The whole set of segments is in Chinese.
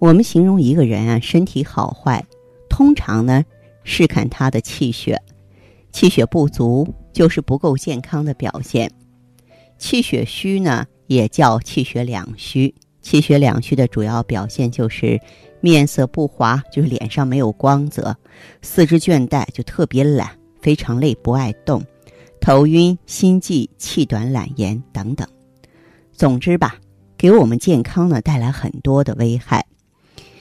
我们形容一个人啊，身体好坏，通常呢是看他的气血，气血不足就是不够健康的表现。气血虚呢，也叫气血两虚。气血两虚的主要表现就是面色不滑，就是脸上没有光泽；四肢倦怠，就特别懒，非常累，不爱动；头晕、心悸、气短、懒言等等。总之吧，给我们健康呢带来很多的危害。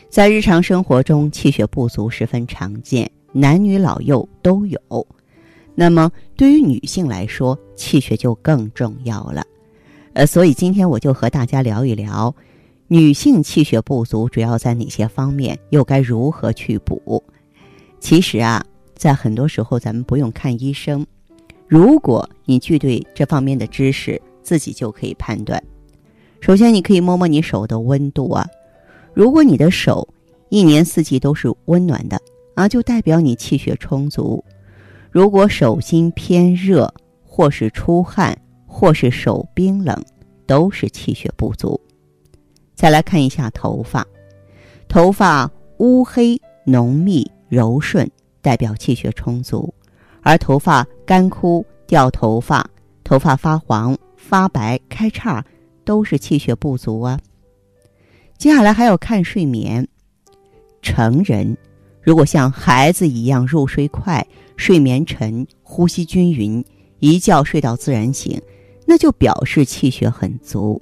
在日常生活中，气血不足十分常见，男女老幼都有。那么，对于女性来说，气血就更重要了。呃，所以今天我就和大家聊一聊，女性气血不足主要在哪些方面，又该如何去补？其实啊，在很多时候咱们不用看医生，如果你具备这方面的知识，自己就可以判断。首先，你可以摸摸你手的温度啊。如果你的手一年四季都是温暖的啊，就代表你气血充足；如果手心偏热，或是出汗，或是手冰冷，都是气血不足。再来看一下头发，头发乌黑浓密柔顺，代表气血充足；而头发干枯掉头发、头发发黄发白开叉，都是气血不足啊。接下来还要看睡眠。成人如果像孩子一样入睡快、睡眠沉、呼吸均匀，一觉睡到自然醒，那就表示气血很足；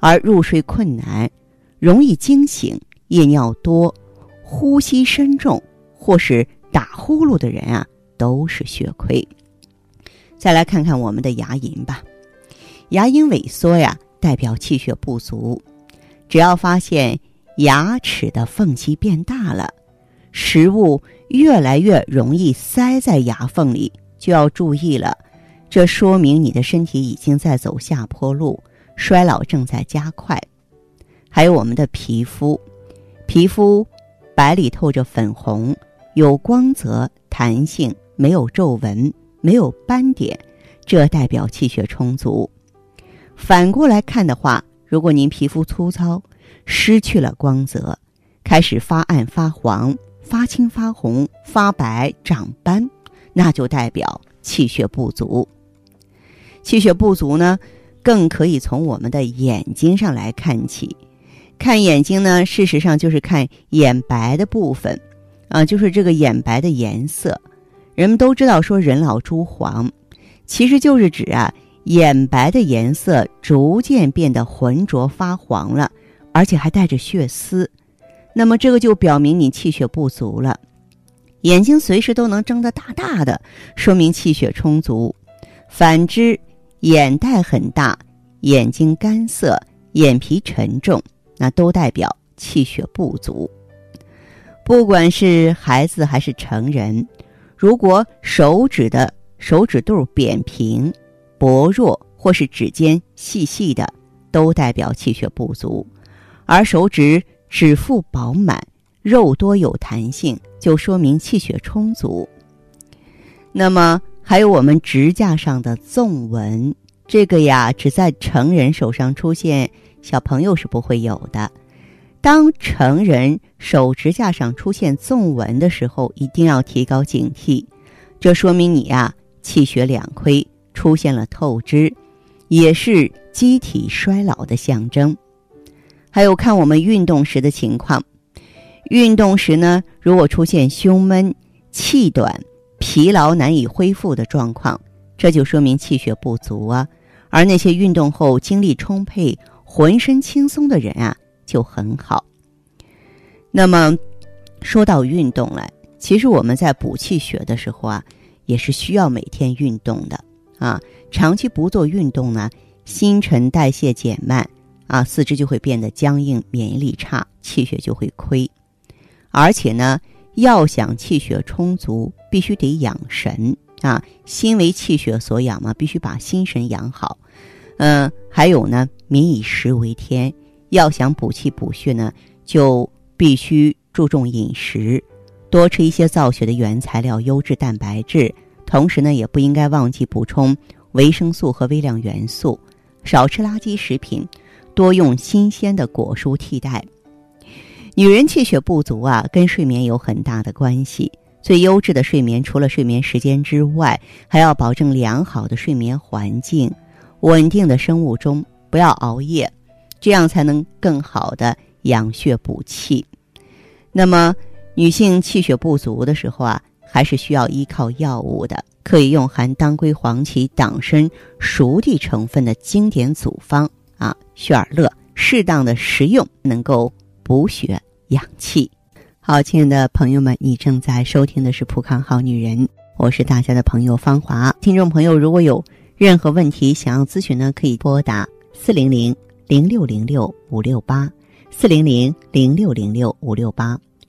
而入睡困难、容易惊醒、夜尿多、呼吸深重或是打呼噜的人啊，都是血亏。再来看看我们的牙龈吧，牙龈萎缩呀，代表气血不足。只要发现牙齿的缝隙变大了，食物越来越容易塞在牙缝里，就要注意了。这说明你的身体已经在走下坡路，衰老正在加快。还有我们的皮肤，皮肤白里透着粉红，有光泽、弹性，没有皱纹，没有斑点，这代表气血充足。反过来看的话。如果您皮肤粗糙，失去了光泽，开始发暗、发黄、发青、发红、发白、长斑，那就代表气血不足。气血不足呢，更可以从我们的眼睛上来看起。看眼睛呢，事实上就是看眼白的部分，啊，就是这个眼白的颜色。人们都知道说人老珠黄，其实就是指啊。眼白的颜色逐渐变得浑浊发黄了，而且还带着血丝，那么这个就表明你气血不足了。眼睛随时都能睁得大大的，说明气血充足；反之，眼袋很大、眼睛干涩、眼皮沉重，那都代表气血不足。不管是孩子还是成人，如果手指的手指肚扁平，薄弱或是指尖细细的，都代表气血不足；而手指指腹饱满、肉多有弹性，就说明气血充足。那么还有我们指甲上的纵纹，这个呀只在成人手上出现，小朋友是不会有的。当成人手指甲上出现纵纹的时候，一定要提高警惕，这说明你呀气血两亏。出现了透支，也是机体衰老的象征。还有看我们运动时的情况，运动时呢，如果出现胸闷、气短、疲劳难以恢复的状况，这就说明气血不足啊。而那些运动后精力充沛、浑身轻松的人啊，就很好。那么，说到运动了，其实我们在补气血的时候啊，也是需要每天运动的。啊，长期不做运动呢，新陈代谢减慢，啊，四肢就会变得僵硬，免疫力差，气血就会亏。而且呢，要想气血充足，必须得养神啊。心为气血所养嘛，必须把心神养好。嗯，还有呢，民以食为天，要想补气补血呢，就必须注重饮食，多吃一些造血的原材料、优质蛋白质。同时呢，也不应该忘记补充维生素和微量元素，少吃垃圾食品，多用新鲜的果蔬替代。女人气血不足啊，跟睡眠有很大的关系。最优质的睡眠，除了睡眠时间之外，还要保证良好的睡眠环境、稳定的生物钟，不要熬夜，这样才能更好的养血补气。那么，女性气血不足的时候啊，还是需要依靠药物的，可以用含当归、黄芪、党参、熟地成分的经典组方啊，血尔乐，适当的食用，能够补血。养气，好，亲爱的朋友们，你正在收听的是《浦康好女人》，我是大家的朋友芳华。听众朋友，如果有任何问题想要咨询呢，可以拨打四零零零六零六五六八四零零零六零六五六八，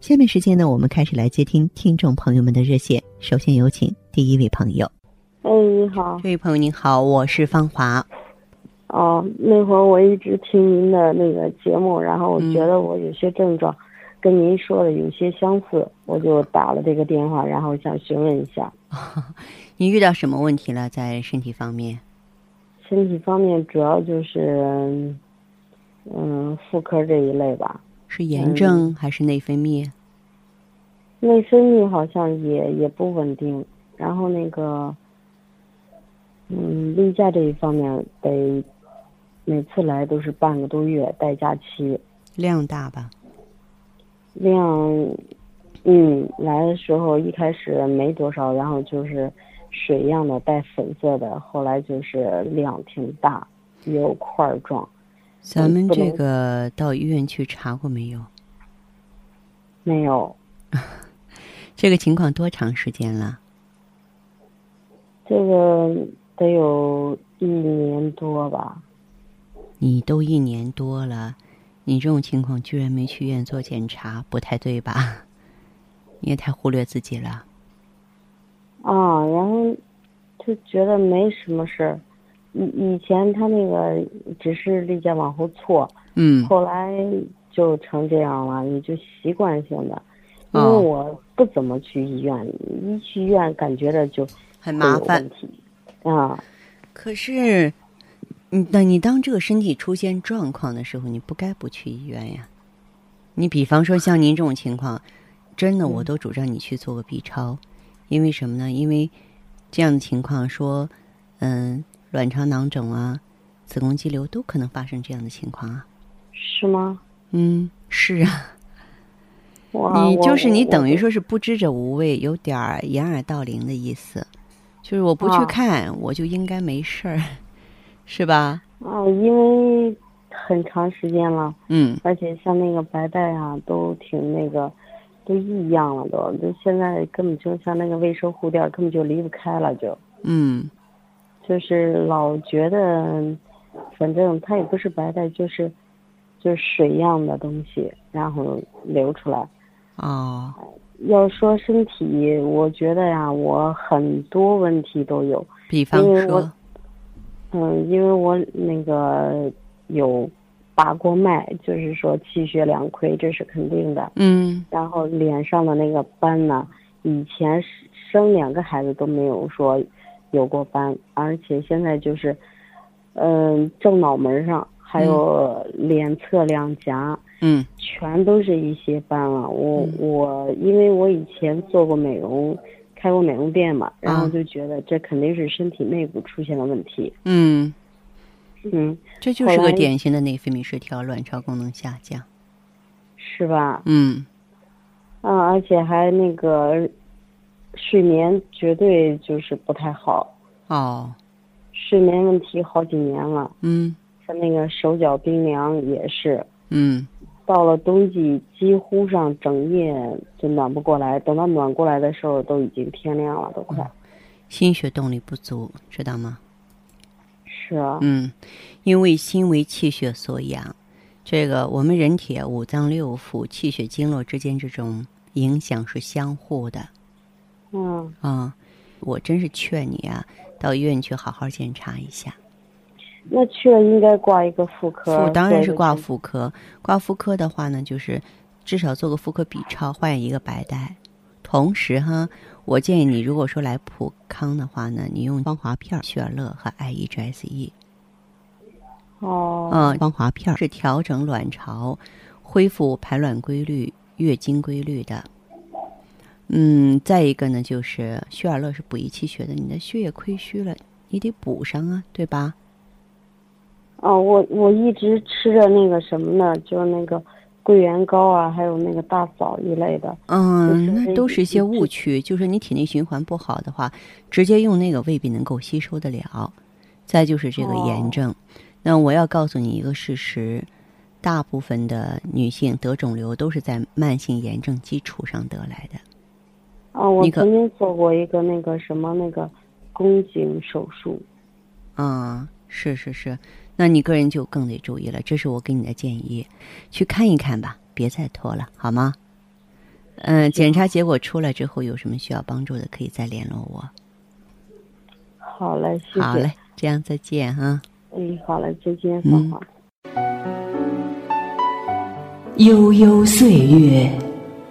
下面时间呢，我们开始来接听听众朋友们的热线。首先有请第一位朋友。哎，你好，这位朋友您好，我是芳华。哦，那会儿我一直听您的那个节目，然后我觉得我有些症状跟您说的有些相似，我就打了这个电话，然后想询问一下。你遇到什么问题了？在身体方面？身体方面主要就是，嗯，妇科这一类吧。是炎症还是内分泌？内分泌好像也也不稳定，然后那个，嗯，例假这一方面得。每次来都是半个多月带假期，量大吧？量，嗯，来的时候一开始没多少，然后就是水样的带粉色的，后来就是量挺大，有块状。咱们这个到医院去查过没有？没有。这个情况多长时间了？这个得有一年多吧。你都一年多了，你这种情况居然没去医院做检查，不太对吧？你也太忽略自己了。啊，然后就觉得没什么事儿。以以前他那个只是例假往后错，嗯，后来就成这样了，也就习惯性的。因为我不怎么去医院，一去医院感觉着就很麻烦。啊，可是。你那你当这个身体出现状况的时候，你不该不去医院呀。你比方说像您这种情况，真的我都主张你去做个 B 超，因为什么呢？因为这样的情况说，嗯，卵巢囊肿啊、子宫肌瘤都可能发生这样的情况啊。是吗？嗯，是啊。你就是你等于说是不知者无畏，有点儿掩耳盗铃的意思，就是我不去看，我就应该没事儿。是吧？啊，因为很长时间了，嗯，而且像那个白带啊，都挺那个，都异样了，都，就现在根本就像那个卫生护垫，根本就离不开了，就，嗯，就是老觉得，反正它也不是白带，就是，就是水样的东西，然后流出来。哦，要说身体，我觉得呀，我很多问题都有，比方说。嗯，因为我那个有把过脉，就是说气血两亏，这是肯定的。嗯。然后脸上的那个斑呢，以前生两个孩子都没有说有过斑，而且现在就是，嗯，正脑门上还有脸侧两颊，嗯，全都是一些斑了。我我因为我以前做过美容。开过美容店嘛，然后就觉得这肯定是身体内部出现了问题。嗯，嗯，这就是个典型的内分泌失调、卵巢功能下降，是吧？嗯，啊，而且还那个睡眠绝对就是不太好，哦，睡眠问题好几年了。嗯他那个手脚冰凉也是，嗯到了冬季几乎上整夜就暖不过来，等到暖过来的时候都已经天亮了，都快。心血动力不足，知道吗？是啊，嗯，因为心为气血所养，这个我们人体啊五脏六腑、气血经络之间这种影响是相互的嗯，啊、我真是劝你啊，到医院去好好检查一下。那去了应该挂一个妇科。妇当然是挂妇科，挂妇科的话呢，就是至少做个妇科 B 超，换一个白带。同时哈，我建议你，如果说来普康的话呢，你用芳华片儿、雪尔乐和 I E G S E。哦，嗯，芳华片儿是调整卵巢、恢复排卵规律、月经规律的。嗯，再一个呢，就是雪尔乐是补益气血的，你的血液亏虚了，你得补上啊，对吧？哦，我我一直吃着那个什么呢，就是那个桂圆糕啊，还有那个大枣一类的。嗯，就是那都是一些误区，就是你体内循环不好的话，直接用那个未必能够吸收得了。再就是这个炎哦症，那我要告诉你一个事实：大部分的女性得肿瘤都是在慢性炎症基础上得来的。啊，我曾经做过一个那个什么那个宫颈手术。啊、是是是，那你个人就更得注意了。这是我给你的建议，去看一看吧，别再拖了，好吗？嗯、检查结果出来之后，有什么需要帮助的，可以再联络我。好嘞，谢谢。好嘞，这样再见哈。嗯，好嘞，再见，嗯芳华。悠悠岁月，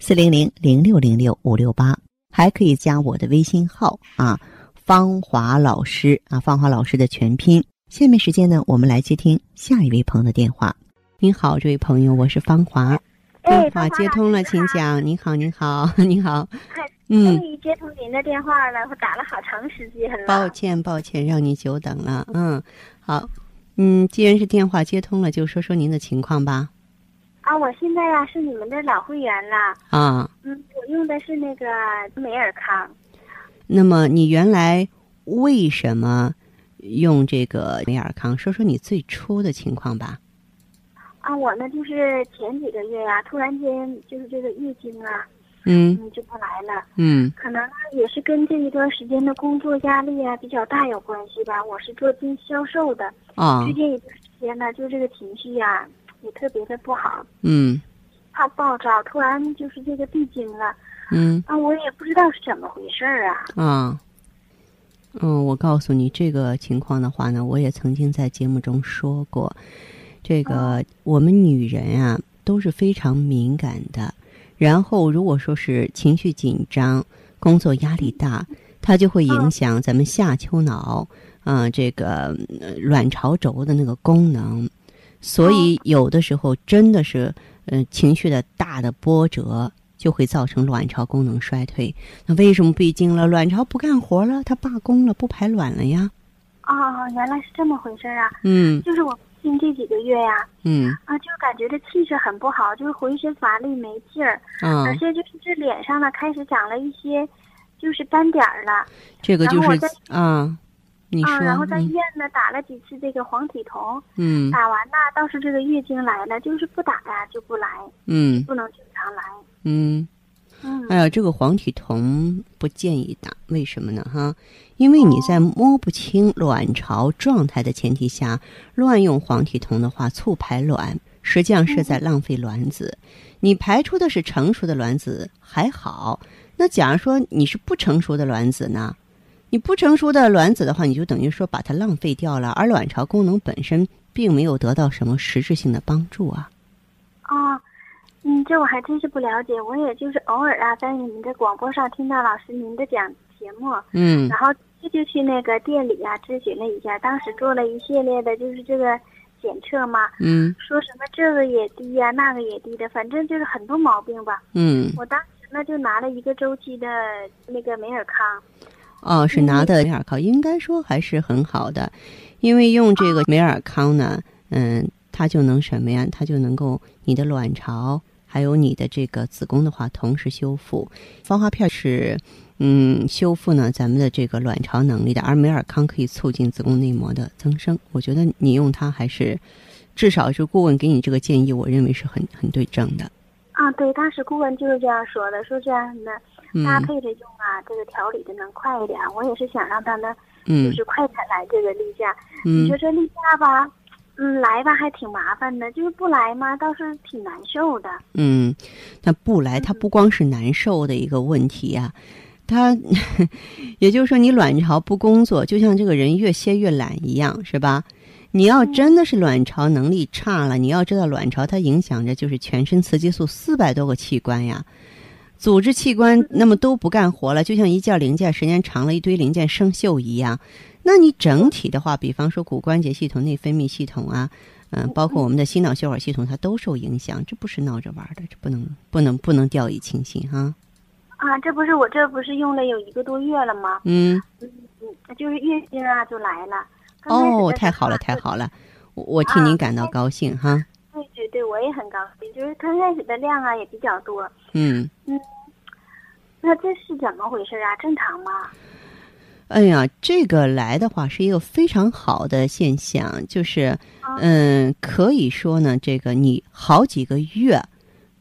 四零零零六零六五六八，还可以加我的微信号啊，芳华老师啊，芳华老师的全拼。下面时间呢，我们来接听下一位朋友的电话。您好，这位朋友，我是芳华。哎电话接通了，请讲。您好，您好，您好。终，于接通您的电话了，我打了好长时间了。抱歉，抱歉，让您久等了。嗯，好，嗯，既然是电话接通了，就说说您的情况吧。啊，我现在呀是你们的老会员了。啊，嗯，我用的是那个美尔康。那么你原来为什么用这个美尔康？说说你最初的情况吧。啊，我呢就是前几个月呀，突然间就是这个月经啊，嗯嗯，就不来了。嗯可能呢也是跟这一段时间的工作压力啊比较大有关系吧。我是做经销售的，哦最近一段时间呢，就这个情绪呀也特别的不好，嗯怕暴躁，突然就是这个闭经了。嗯啊，我也不知道是怎么回事儿啊。啊。嗯，我告诉你这个情况的话呢，我也曾经在节目中说过，这个我们女人啊都是非常敏感的。然后如果说是情绪紧张、工作压力大，它就会影响咱们下丘脑啊、这个呃卵巢轴的那个功能。所以有的时候真的是，呃，情绪的大的波折就会造成卵巢功能衰退。那为什么闭经了？卵巢不干活了，它罢工了，不排卵了呀？哦，原来是这么回事儿啊！嗯就是我近这几个月呀、嗯啊，就感觉这气色很不好，就是浑身乏力没劲儿，啊而，且就是这脸上呢开始长了一些，就是斑点儿了。这个就是然后我在啊，你说，啊，然后在医嗯院呢打了几次这个黄体酮，嗯打完呢倒是这个月经来了，就是不打呀就不来，嗯不能经常来。嗯，嗯，哎呀，这个黄体酮不建议打，为什么呢？哈，因为你在摸不清卵巢状态的前提下，乱用黄体酮的话，促排卵，实际上是在浪费卵子。你排出的是成熟的卵子还好，那假如说你是不成熟的卵子呢？你不成熟的卵子的话，你就等于说把它浪费掉了，而卵巢功能本身并没有得到什么实质性的帮助啊。啊，嗯，这我还真是不了解，我也就是偶尔啊，在你们的广播上听到老师您的讲节目，嗯然后这就去那个店里啊咨询了一下，当时做了一系列的就是这个检测嘛，嗯说什么这个也低呀、那个也低的，反正就是很多毛病吧。嗯，我当时呢就拿了一个周期的那个美尔康，哦，是拿的美尔康，应该说还是很好的，因为用这个美尔康呢，嗯，它就能什么呀？它就能够你的卵巢还有你的这个子宫的话同时修复。芳华片是嗯修复呢咱们的这个卵巢能力的，而美尔康可以促进子宫内膜的增生。我觉得你用它还是至少是顾问给你这个建议，我认为是很很对症的。啊，对，当时顾问就是这样说的，说这样的嗯搭配着用啊，这个调理的能快一点。我也是想让他呢，就嗯是快点来这个例假。嗯你说这例假吧，嗯，来吧还挺麻烦的，就是不来嘛，倒是挺难受的。嗯，那不来，它不光是难受的一个问题呀、他 也就是说，你卵巢不工作，就像这个人越歇越懒一样，是吧？你要真的是卵巢能力差了，你要知道，卵巢它影响着就是全身雌激素四百多个器官呀，组织器官那么都不干活了，就像一件零件时间长了，一堆零件生锈一样。那你整体的话，比方说骨关节系统、内分泌系统啊，嗯、包括我们的心脑血管系统，它都受影响。这不是闹着玩的，这不能不能不能掉以轻心哈。啊，这不是我这不是用了有一个多月了吗？嗯，嗯，就是月经啊就来了。哦，太好了，啊太好了，我我替您感到高兴哈。对对对，我也很高兴，就是刚开始的量啊也比较多。嗯，那这是怎么回事啊？正常吗？哎呀，这个来的话是一个非常好的现象，就是，嗯，可以说呢，这个你好几个月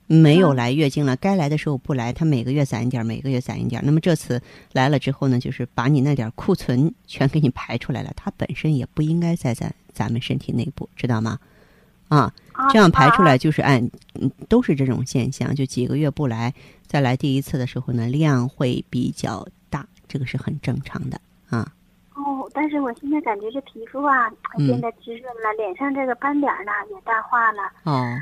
没有来月经了，该来的时候不来，它每个月攒一点儿，每个月攒一点儿。那么这次来了之后呢，就是把你那点儿库存全给你排出来了，它本身也不应该在咱咱们身体内部，知道吗？啊，啊这样排出啊来就是按，嗯，都是这种现象，就几个月不来，再来第一次的时候呢，量会比较大，这个是很正常的啊。哦，但是我现在感觉这皮肤啊嗯变得滋润了，脸上这个斑点儿呢也淡化了。哦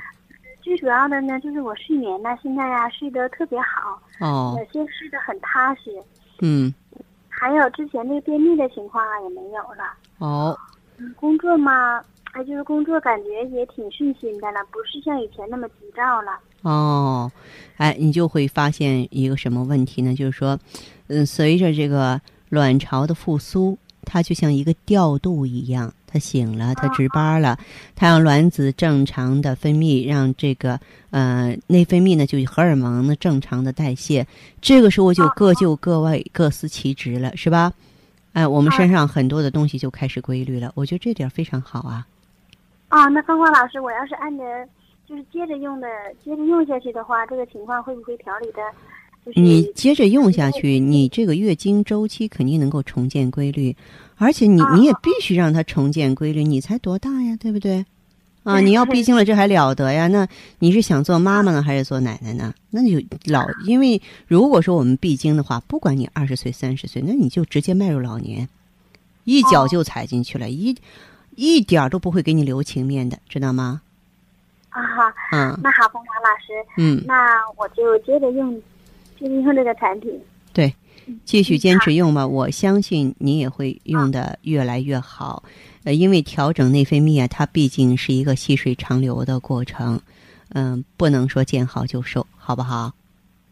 最主要的呢，就是我睡眠呢，现在呀、睡得特别好，哦有些睡得很踏实。嗯还有之前那个便秘的情况啊也没有了。哦嗯，工作嘛，哎，就是工作感觉也挺顺心的了，不是像以前那么急躁了。哦，哎，你就会发现一个什么问题呢？就是说，嗯，随着这个卵巢的复苏，它就像一个调度一样，它醒了，它值班了，它让卵子正常的分泌，让这个呃内分泌呢，就荷尔蒙呢正常的代谢，这个时候就各就各位，各司其职了，是吧？哎，我们身上很多的东西就开始规律了，我觉得这点非常好啊。啊，那芳华老师，我要是按着就是接着用的，接着用下去的话，这个情况会不会调理的？就是你接着用下去，你这个月经周期肯定能够重建规律，而且你啊你也必须让它重建规律，你才多大呀，对不对？啊，你要闭经了，这还了得呀？那你是想做妈妈呢，还是做奶奶呢？那你就老，因为如果说我们闭经的话，不管你二十岁、三十岁，那你就直接迈入老年，一脚哦就踩进去了，一一点儿都不会给你留情面的，知道吗？啊哈，啊，那好，芳华老师，嗯，那我就接着用，接着用这个产品。对，继续坚嗯持用吧，我相信你也会用的越来越好。呃，因为调整内分泌啊，它毕竟是一个细水长流的过程，嗯、不能说见好就收，好不好？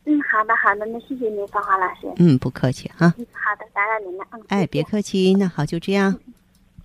嗯，好的好的，那谢谢您，芳华老师。嗯，不客气哈。嗯，好的，打扰您了。嗯，哎，别客气，那好，就这样。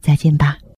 再见吧。